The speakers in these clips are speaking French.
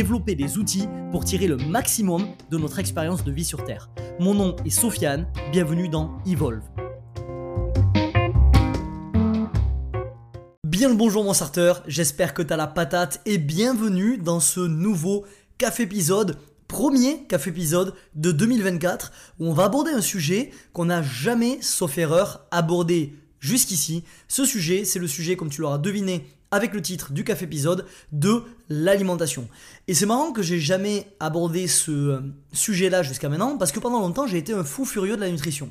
développer des outils pour tirer le maximum de notre expérience de vie sur Terre. Mon nom est Sofiane, bienvenue dans Evolve. Bien le bonjour mon starter, j'espère que tu as la patate et bienvenue dans ce nouveau café épisode premier café épisode de 2024 où on va aborder un sujet qu'on n'a jamais, sauf erreur, abordé jusqu'ici. Ce sujet, c'est le sujet, comme tu l'auras deviné avec le titre du café épisode, de l'alimentation. Et c'est marrant que j'ai jamais abordé ce euh, sujet-là jusqu'à maintenant, parce que pendant longtemps, j'ai été un fou furieux de la nutrition.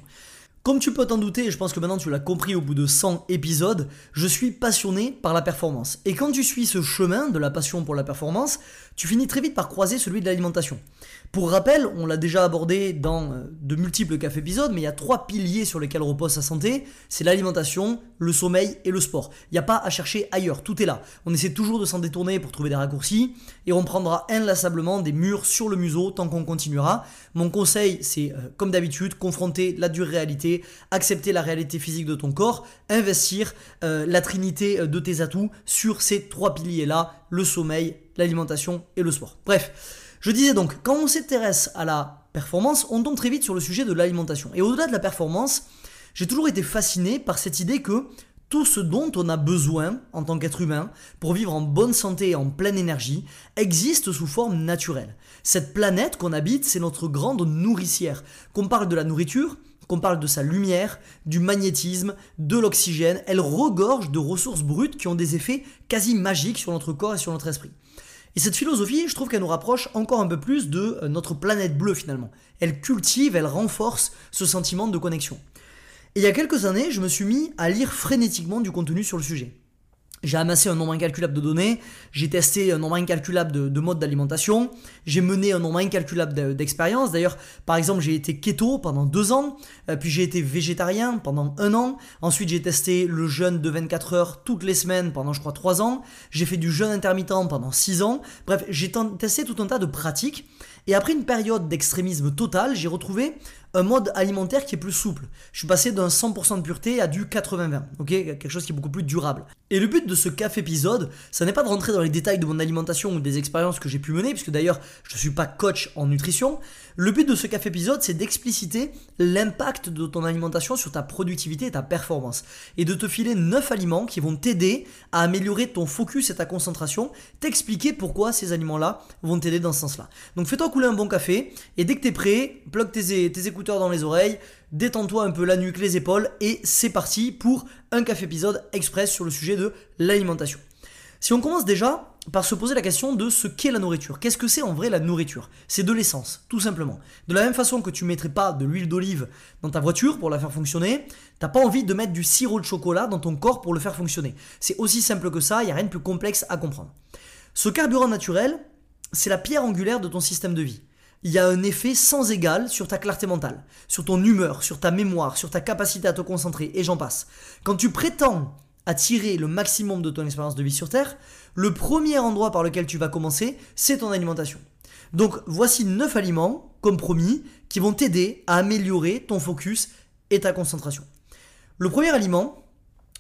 Comme tu peux t'en douter, et je pense que maintenant tu l'as compris au bout de 100 épisodes, je suis passionné par la performance. Et quand tu suis ce chemin de la passion pour la performance, tu finis très vite par croiser celui de l'alimentation. Pour rappel, on l'a déjà abordé dans euh, de multiples cafés épisodes, mais il y a trois piliers sur lesquels repose sa santé, c'est l'alimentation, le sommeil et le sport. Il n'y a pas à chercher ailleurs, tout est là. On essaie toujours de s'en détourner pour trouver des raccourcis, et on prendra inlassablement des murs sur le museau tant qu'on continuera. Mon conseil, c'est euh, comme d'habitude, confronter la dure réalité, accepter la réalité physique de ton corps, investir euh, la trinité de tes atouts sur ces trois piliers-là, le sommeil, l'alimentation et le sport. Bref. Je disais donc, quand on s'intéresse à la performance, on tombe très vite sur le sujet de l'alimentation. Et au-delà de la performance, j'ai toujours été fasciné par cette idée que tout ce dont on a besoin en tant qu'être humain pour vivre en bonne santé et en pleine énergie existe sous forme naturelle. Cette planète qu'on habite, c'est notre grande nourricière. Qu'on parle de la nourriture, qu'on parle de sa lumière, du magnétisme, de l'oxygène, elle regorge de ressources brutes qui ont des effets quasi magiques sur notre corps et sur notre esprit. Et cette philosophie, je trouve qu'elle nous rapproche encore un peu plus de euh, notre planète bleue finalement. Elle cultive, elle renforce ce sentiment de connexion. Et il y a quelques années, je me suis mis à lire frénétiquement du contenu sur le sujet. J'ai amassé un nombre incalculable de données, j'ai testé un nombre incalculable de, modes d'alimentation, j'ai mené un nombre incalculable d'expériences. D'ailleurs, par exemple, j'ai été keto pendant deux ans, euh, puis j'ai été végétarien pendant un an. Ensuite, j'ai testé le jeûne de 24 heures toutes les semaines pendant, je crois, trois ans. J'ai fait du jeûne intermittent pendant six ans. Bref, j'ai testé tout un tas de pratiques. Et après une période d'extrémisme total, j'ai retrouvé un mode alimentaire qui est plus souple. Je suis passé d'un 100% de pureté à du 80-20, ok? Quelque chose qui est beaucoup plus durable. Et le but de ce café épisode, ça n'est pas de rentrer dans les détails de mon alimentation ou des expériences que j'ai pu mener, puisque d'ailleurs je ne suis pas coach en nutrition. Le but de ce café épisode, c'est d'expliciter l'impact de ton alimentation sur ta productivité et ta performance. Et de te filer 9 aliments qui vont t'aider à améliorer ton focus et ta concentration, t'expliquer pourquoi ces aliments-là vont t'aider dans ce sens-là. Donc fais-toi couler un bon café, et dès que tu es prêt, plug tes, tes écouteurs dans les oreilles, détends-toi un peu la nuque, les épaules, et c'est parti pour un café épisode express sur le sujet de l'alimentation. Si on commence déjà par se poser la question de ce qu'est la nourriture. Qu'est-ce que c'est en vrai la nourriture? C'est de l'essence, tout simplement. De la même façon que tu ne mettrais pas de l'huile d'olive dans ta voiture pour la faire fonctionner, t'as pas envie de mettre du sirop de chocolat dans ton corps pour le faire fonctionner. C'est aussi simple que ça, il n'y a rien de plus complexe à comprendre. Ce carburant naturel, c'est la pierre angulaire de ton système de vie il y a un effet sans égal sur ta clarté mentale, sur ton humeur, sur ta mémoire, sur ta capacité à te concentrer, et j'en passe. Quand tu prétends à tirer le maximum de ton expérience de vie sur Terre, le premier endroit par lequel tu vas commencer, c'est ton alimentation. Donc voici 9 aliments, comme promis, qui vont t'aider à améliorer ton focus et ta concentration. Le premier aliment,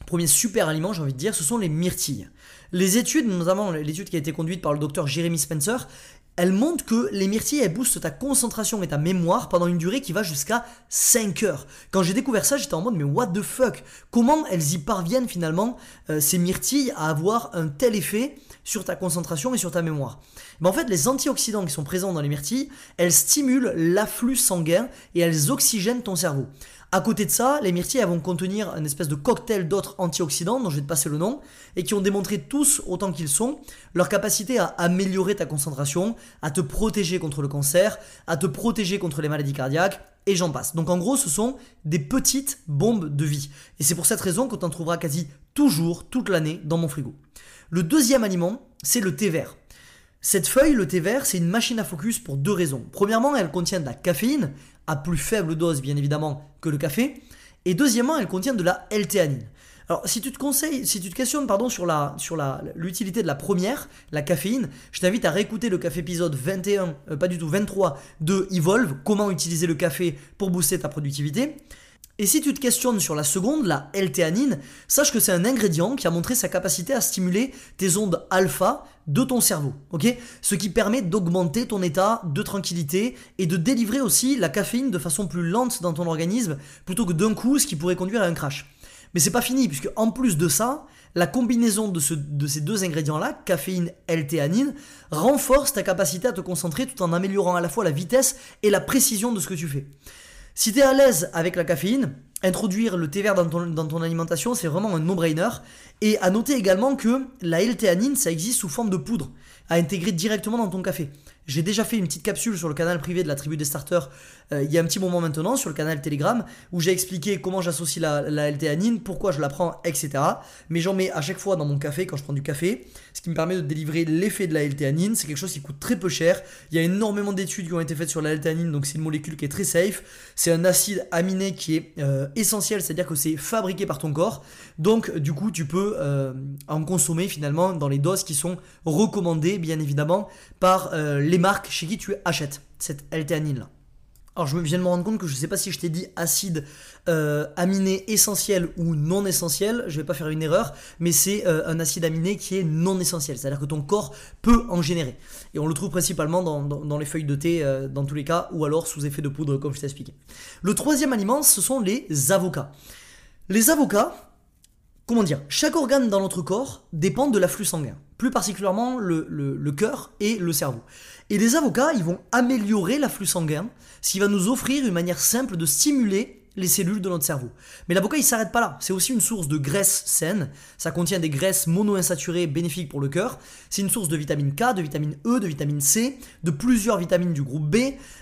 premier super aliment, j'ai envie de dire, ce sont les myrtilles. Les études, notamment l'étude qui a été conduite par le docteur Jeremy Spencer, elle montre que les myrtilles, elles boostent ta concentration et ta mémoire pendant une durée qui va jusqu'à 5 heures. Quand j'ai découvert ça, j'étais en mode, mais what the fuck? Comment elles y parviennent finalement, euh, ces myrtilles, à avoir un tel effet sur ta concentration et sur ta mémoire? En fait, les antioxydants qui sont présents dans les myrtilles, elles stimulent l'afflux sanguin et elles oxygènent ton cerveau. À côté de ça, les myrtilles vont contenir une espèce de cocktail d'autres antioxydants dont je vais te passer le nom et qui ont démontré tous autant qu'ils sont leur capacité à améliorer ta concentration, à te protéger contre le cancer, à te protéger contre les maladies cardiaques et j'en passe. Donc en gros, ce sont des petites bombes de vie. Et c'est pour cette raison que tu en trouveras quasi toujours toute l'année dans mon frigo. Le deuxième aliment, c'est le thé vert. Cette feuille, le thé vert, c'est une machine à focus pour deux raisons. Premièrement, elle contient de la caféine, à plus faible dose bien évidemment que le café. Et deuxièmement, elle contient de la L-théanine. Alors, si tu te conseilles, si tu te questionnes pardon, sur la sur la l'utilité de la première, la caféine, je t'invite à réécouter le café épisode 21, euh, pas du tout 23 de Evolve, comment utiliser le café pour booster ta productivité. Et si tu te questionnes sur la seconde, la L-théanine, sache que c'est un ingrédient qui a montré sa capacité à stimuler tes ondes alpha de ton cerveau, ok? Ce qui permet d'augmenter ton état de tranquillité et de délivrer aussi la caféine de façon plus lente dans ton organisme plutôt que d'un coup, ce qui pourrait conduire à un crash. Mais c'est pas fini, puisque en plus de ça, la combinaison de, ces deux ingrédients-là, caféine, L-théanine, renforce ta capacité à te concentrer tout en améliorant à la fois la vitesse et la précision de ce que tu fais. Si tu à l'aise avec la caféine, introduire le thé vert dans ton, dans ton alimentation, c'est vraiment un no-brainer. Et à noter également que la L-théanine, ça existe sous forme de poudre, à intégrer directement dans ton café. J'ai déjà fait une petite capsule sur le canal privé de la tribu des starters euh, il y a un petit moment maintenant sur le canal Telegram où j'ai expliqué comment j'associe la, la L-théanine, pourquoi je la prends, etc. Mais j'en mets à chaque fois dans mon café quand je prends du café, ce qui me permet de délivrer l'effet de la L-théanine. C'est quelque chose qui coûte très peu cher. Il y a énormément d'études qui ont été faites sur la L-théanine, donc c'est une molécule qui est très safe. C'est un acide aminé qui est euh, essentiel, c'est-à-dire que c'est fabriqué par ton corps. Donc du coup, tu peux euh, en consommer finalement dans les doses qui sont recommandées, bien évidemment, par les marques chez qui tu achètes cette L-théanine là. Alors je viens de me rendre compte que je ne sais pas si je t'ai dit acide euh, aminé essentiel ou non essentiel, je vais pas faire une erreur, mais c'est euh, un acide aminé qui est non essentiel, c'est-à-dire que ton corps peut en générer. Et on le trouve principalement dans, les feuilles de thé euh, dans tous les cas, ou alors sous effet de poudre comme je t'ai expliqué. Le troisième aliment, ce sont les avocats. Les avocats, comment dire, chaque organe dans notre corps dépend de l'afflux sanguin, plus particulièrement le, cœur et le cerveau. Et les avocats, ils vont améliorer l'afflux sanguin, ce qui va nous offrir une manière simple de stimuler les cellules de notre cerveau. Mais l'avocat, il s'arrête pas là. C'est aussi une source de graisse saine. Ça contient des graisses monoinsaturées bénéfiques pour le cœur. C'est une source de vitamine K, de vitamine E, de vitamine C, de plusieurs vitamines du groupe B.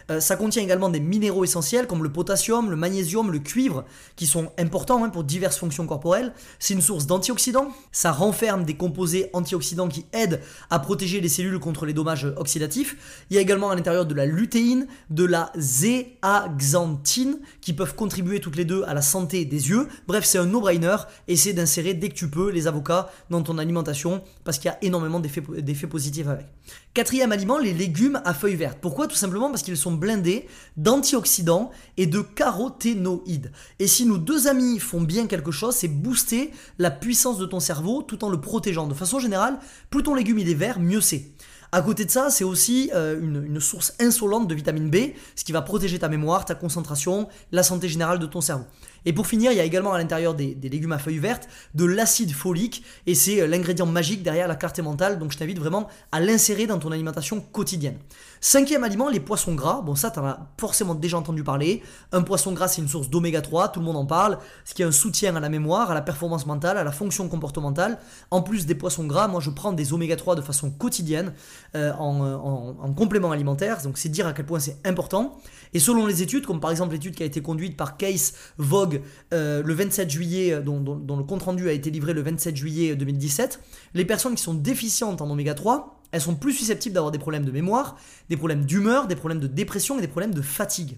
Euh, ça contient également des minéraux essentiels comme le potassium, le magnésium, le cuivre, qui sont importants hein, pour diverses fonctions corporelles. C'est une source d'antioxydants. Ça renferme des composés antioxydants qui aident à protéger les cellules contre les dommages oxydatifs. Il y a également à l'intérieur de la lutéine, de la zéaxanthine, qui peuvent toutes les deux à la santé des yeux. Bref, c'est un no-brainer. Essaie d'insérer dès que tu peux les avocats dans ton alimentation parce qu'il y a énormément d'effets positifs avec. Quatrième aliment, les légumes à feuilles vertes. Pourquoi? Tout simplement parce qu'ils sont blindés d'antioxydants et de caroténoïdes. Et si nos deux amis font bien quelque chose, c'est booster la puissance de ton cerveau tout en le protégeant. De façon générale, plus ton légume il est vert, mieux c'est. À côté de ça, c'est aussi euh, une, source insolente de vitamine B, ce qui va protéger ta mémoire, ta concentration, la santé générale de ton cerveau. Et pour finir, il y a également à l'intérieur des, légumes à feuilles vertes de l'acide folique, et c'est euh, l'ingrédient magique derrière la carte mentale, donc je t'invite vraiment à l'insérer dans ton alimentation quotidienne. Cinquième aliment, les poissons gras. Bon, ça, tu en as forcément déjà entendu parler. Un poisson gras, c'est une source d'oméga 3, tout le monde en parle, ce qui est un soutien à la mémoire, à la performance mentale, à la fonction comportementale. En plus des poissons gras, moi, je prends des oméga 3 de façon quotidienne euh, en, complément alimentaire, donc c'est dire à quel point c'est important. Et selon les études, comme par exemple l'étude qui a été conduite par Case Vogue euh, le 27 juillet, euh, dont, le compte-rendu a été livré le 27 juillet 2017, les personnes qui sont déficientes en oméga 3, elles sont plus susceptibles d'avoir des problèmes de mémoire, des problèmes d'humeur, des problèmes de dépression et des problèmes de fatigue.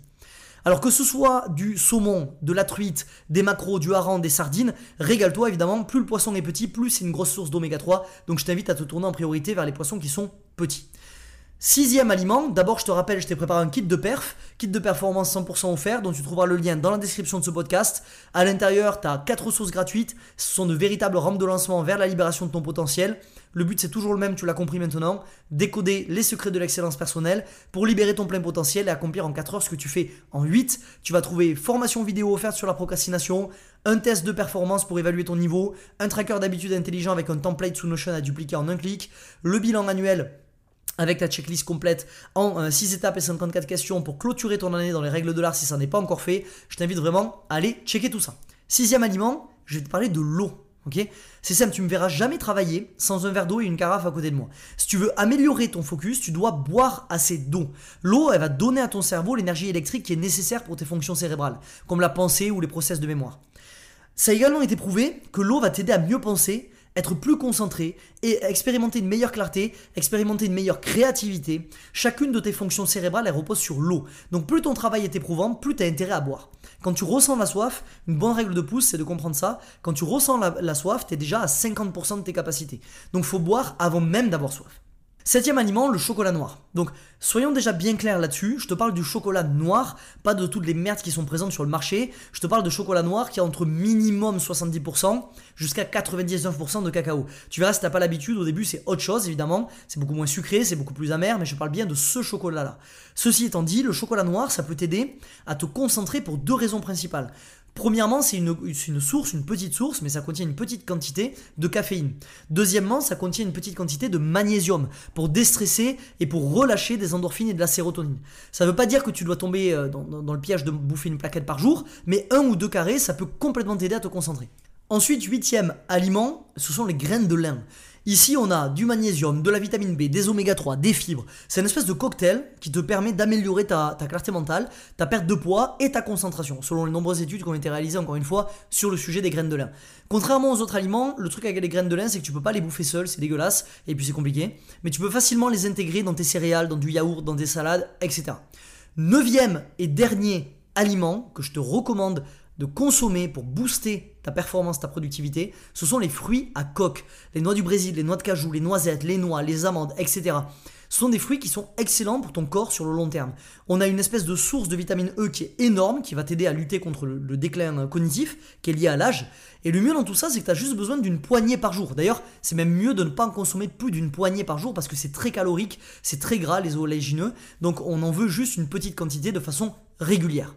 Alors que ce soit du saumon, de la truite, des macros, du hareng, des sardines, régale-toi évidemment, plus le poisson est petit, plus c'est une grosse source d'oméga 3, donc je t'invite à te tourner en priorité vers les poissons qui sont petits. Sixième aliment, d'abord je te rappelle, je t'ai préparé un kit de perf, kit de performance 100% offert, dont tu trouveras le lien dans la description de ce podcast. À l'intérieur, tu as 4 ressources gratuites, ce sont de véritables rampes de lancement vers la libération de ton potentiel. Le but c'est toujours le même, tu l'as compris maintenant, décoder les secrets de l'excellence personnelle pour libérer ton plein potentiel et accomplir en 4 heures ce que tu fais en 8. Tu vas trouver formation vidéo offerte sur la procrastination, un test de performance pour évaluer ton niveau, un tracker d'habitude intelligent avec un template sous Notion à dupliquer en un clic, le bilan annuel avec ta checklist complète en 6 euh, étapes et 54 questions pour clôturer ton année dans les règles de l'art si ça n'est pas encore fait. Je t'invite vraiment à aller checker tout ça. Sixième aliment, je vais te parler de l'eau. ok? C'est simple, tu me verras jamais travailler sans un verre d'eau et une carafe à côté de moi. Si tu veux améliorer ton focus, tu dois boire assez d'eau. L'eau, elle va donner à ton cerveau l'énergie électrique qui est nécessaire pour tes fonctions cérébrales, comme la pensée ou les process de mémoire. Ça a également été prouvé que l'eau va t'aider à mieux penser, être plus concentré et expérimenter une meilleure clarté, expérimenter une meilleure créativité. Chacune de tes fonctions cérébrales, elle repose sur l'eau. Donc plus ton travail est éprouvant, plus tu as intérêt à boire. Quand tu ressens la soif, une bonne règle de pouce, c'est de comprendre ça. Quand tu ressens la, soif, tu es déjà à 50% de tes capacités. Donc faut boire avant même d'avoir soif. Septième aliment, le chocolat noir. Donc, soyons déjà bien clairs là-dessus. Je te parle du chocolat noir, pas de toutes les merdes qui sont présentes sur le marché. Je te parle de chocolat noir qui a entre minimum 70% jusqu'à 99% de cacao. Tu verras, si t'as pas l'habitude, au début c'est autre chose évidemment. C'est beaucoup moins sucré, c'est beaucoup plus amer, mais je parle bien de ce chocolat-là. Ceci étant dit, le chocolat noir, ça peut t'aider à te concentrer pour deux raisons principales. Premièrement, c'est une, source, une petite source, mais ça contient une petite quantité de caféine. Deuxièmement, ça contient une petite quantité de magnésium pour déstresser et pour relâcher des endorphines et de la sérotonine. Ça ne veut pas dire que tu dois tomber euh, dans, dans le piège de bouffer une plaquette par jour, mais un ou deux carrés, ça peut complètement t'aider à te concentrer. Ensuite, huitième aliment, ce sont les graines de lin. Ici, on a du magnésium, de la vitamine B, des oméga 3, des fibres. C'est une espèce de cocktail qui te permet d'améliorer ta, clarté mentale, ta perte de poids et ta concentration, selon les nombreuses études qui ont été réalisées, encore une fois, sur le sujet des graines de lin. Contrairement aux autres aliments, le truc avec les graines de lin, c'est que tu peux pas les bouffer seul, c'est dégueulasse, et puis c'est compliqué. Mais tu peux facilement les intégrer dans tes céréales, dans du yaourt, dans des salades, etc. Neuvième et dernier aliment que je te recommande de consommer pour booster ta performance, ta productivité, ce sont les fruits à coque. Les noix du Brésil, les noix de cajou, les noisettes, les noix, les amandes, etc. Ce sont des fruits qui sont excellents pour ton corps sur le long terme. On a une espèce de source de vitamine E qui est énorme, qui va t'aider à lutter contre le, déclin cognitif, qui est lié à l'âge. Et le mieux dans tout ça, c'est que tu as juste besoin d'une poignée par jour. D'ailleurs, c'est même mieux de ne pas en consommer plus d'une poignée par jour parce que c'est très calorique, c'est très gras les oléagineux. Donc on en veut juste une petite quantité de façon régulière.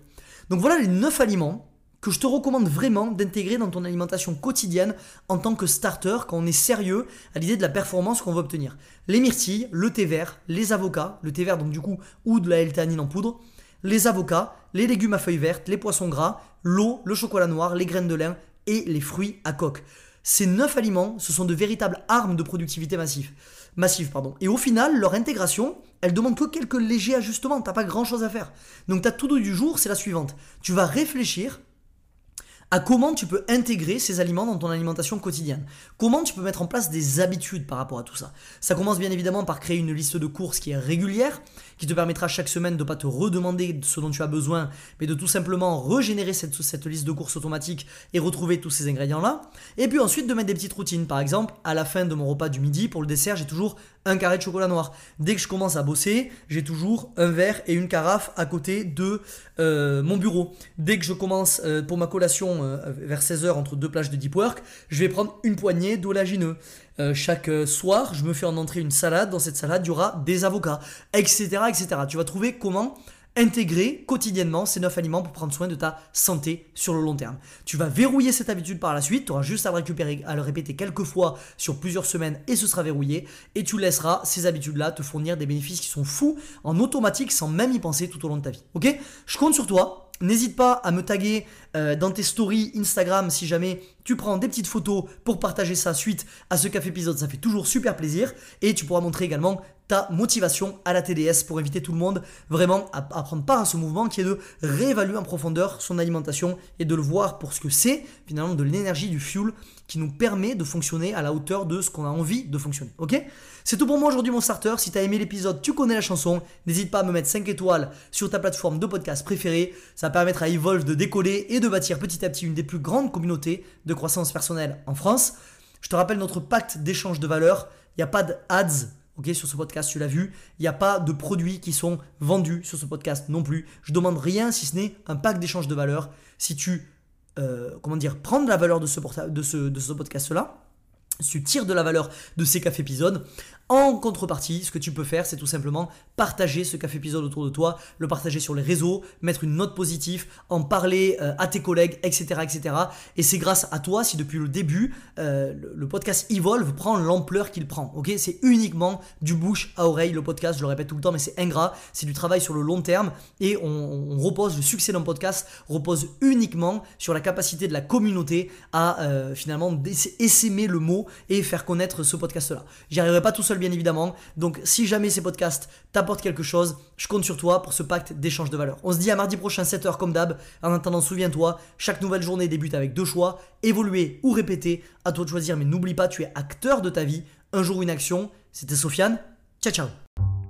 Donc voilà les 9 aliments que je te recommande vraiment d'intégrer dans ton alimentation quotidienne en tant que starter quand on est sérieux à l'idée de la performance qu'on veut obtenir. Les myrtilles, le thé vert, les avocats, le thé vert donc du coup ou de la L-théanine en poudre, les avocats, les légumes à feuilles vertes, les poissons gras, l'eau, le chocolat noir, les graines de lin et les fruits à coque. Ces 9 aliments, ce sont de véritables armes de productivité massive. massive pardon. Et au final, leur intégration, elle demande que quelques légers ajustements, t'as pas grand chose à faire. Donc ta tout du jour, c'est la suivante. Tu vas réfléchir à comment tu peux intégrer ces aliments dans ton alimentation quotidienne. Comment tu peux mettre en place des habitudes par rapport à tout ça. Ça commence bien évidemment par créer une liste de courses qui est régulière, qui te permettra chaque semaine de ne pas te redemander ce dont tu as besoin, mais de tout simplement régénérer cette, cette liste de courses automatique et retrouver tous ces ingrédients-là. Et puis ensuite de mettre des petites routines. Par exemple, à la fin de mon repas du midi, pour le dessert, j'ai toujours un carré de chocolat noir. Dès que je commence à bosser, j'ai toujours un verre et une carafe à côté de euh, mon bureau. Dès que je commence euh, pour ma collation euh, vers 16h entre deux plages de deep work, je vais prendre une poignée d'oléagineux. chaque soir, je me fais en entrée une salade. Dans cette salade, il y aura des avocats, etc., etc. Tu vas trouver comment intégrer quotidiennement ces 9 aliments pour prendre soin de ta santé sur le long terme. Tu vas verrouiller cette habitude par la suite, tu auras juste à le récupérer, à le répéter quelques fois sur plusieurs semaines et ce sera verrouillé et tu laisseras ces habitudes-là te fournir des bénéfices qui sont fous en automatique sans même y penser tout au long de ta vie. Ok? Je compte sur toi. N'hésite pas à me taguer euh, dans tes stories Instagram si jamais tu prends des petites photos pour partager ça suite à ce café épisode, ça fait toujours super plaisir. Et tu pourras montrer également ta motivation à la TDS pour inviter tout le monde vraiment à, prendre part à ce mouvement qui est de réévaluer en profondeur son alimentation et de le voir pour ce que c'est finalement de l'énergie, du fuel qui nous permet de fonctionner à la hauteur de ce qu'on a envie de fonctionner. Ok? C'est tout pour moi aujourd'hui mon starter. Si tu as aimé l'épisode, tu connais la chanson, n'hésite pas à me mettre 5 étoiles sur ta plateforme de podcast préférée. Ça permettra à Evolve de décoller et de bâtir petit à petit une des plus grandes communautés de croissance personnelle en France. Je te rappelle notre pacte d'échange de valeur. Il n'y a pas d'ads Sur ce podcast, tu l'as vu, il n'y a pas de produits qui sont vendus sur ce podcast non plus. Je demande rien si ce n'est un pack d'échange de valeur. Si tu, euh, comment dire, prends de la valeur de ce, de ce, de ce podcast-là, si tu tires de la valeur de ces cafés épisodes, en contrepartie, ce que tu peux faire, c'est tout simplement partager ce café épisode autour de toi, le partager sur les réseaux, mettre une note positive, en parler euh, à tes collègues, etc. etc. Et c'est grâce à toi si depuis le début, euh, le, podcast Evolve prend l'ampleur qu'il prend. Ok, C'est uniquement du bouche à oreille le podcast, je le répète tout le temps, mais c'est ingrat, c'est du travail sur le long terme et on, repose, le succès d'un podcast repose uniquement sur la capacité de la communauté à euh, finalement essaimer le mot et faire connaître ce podcast-là. J'y arriverai pas tout bien évidemment. Donc, si jamais ces podcasts t'apportent quelque chose, je compte sur toi pour ce pacte d'échange de valeur. On se dit à mardi prochain, 7h comme d'hab. En attendant, souviens-toi, chaque nouvelle journée débute avec deux choix évoluer ou répéter. À toi de choisir, mais n'oublie pas, tu es acteur de ta vie. Un jour, une action. C'était Sofiane. Ciao, ciao.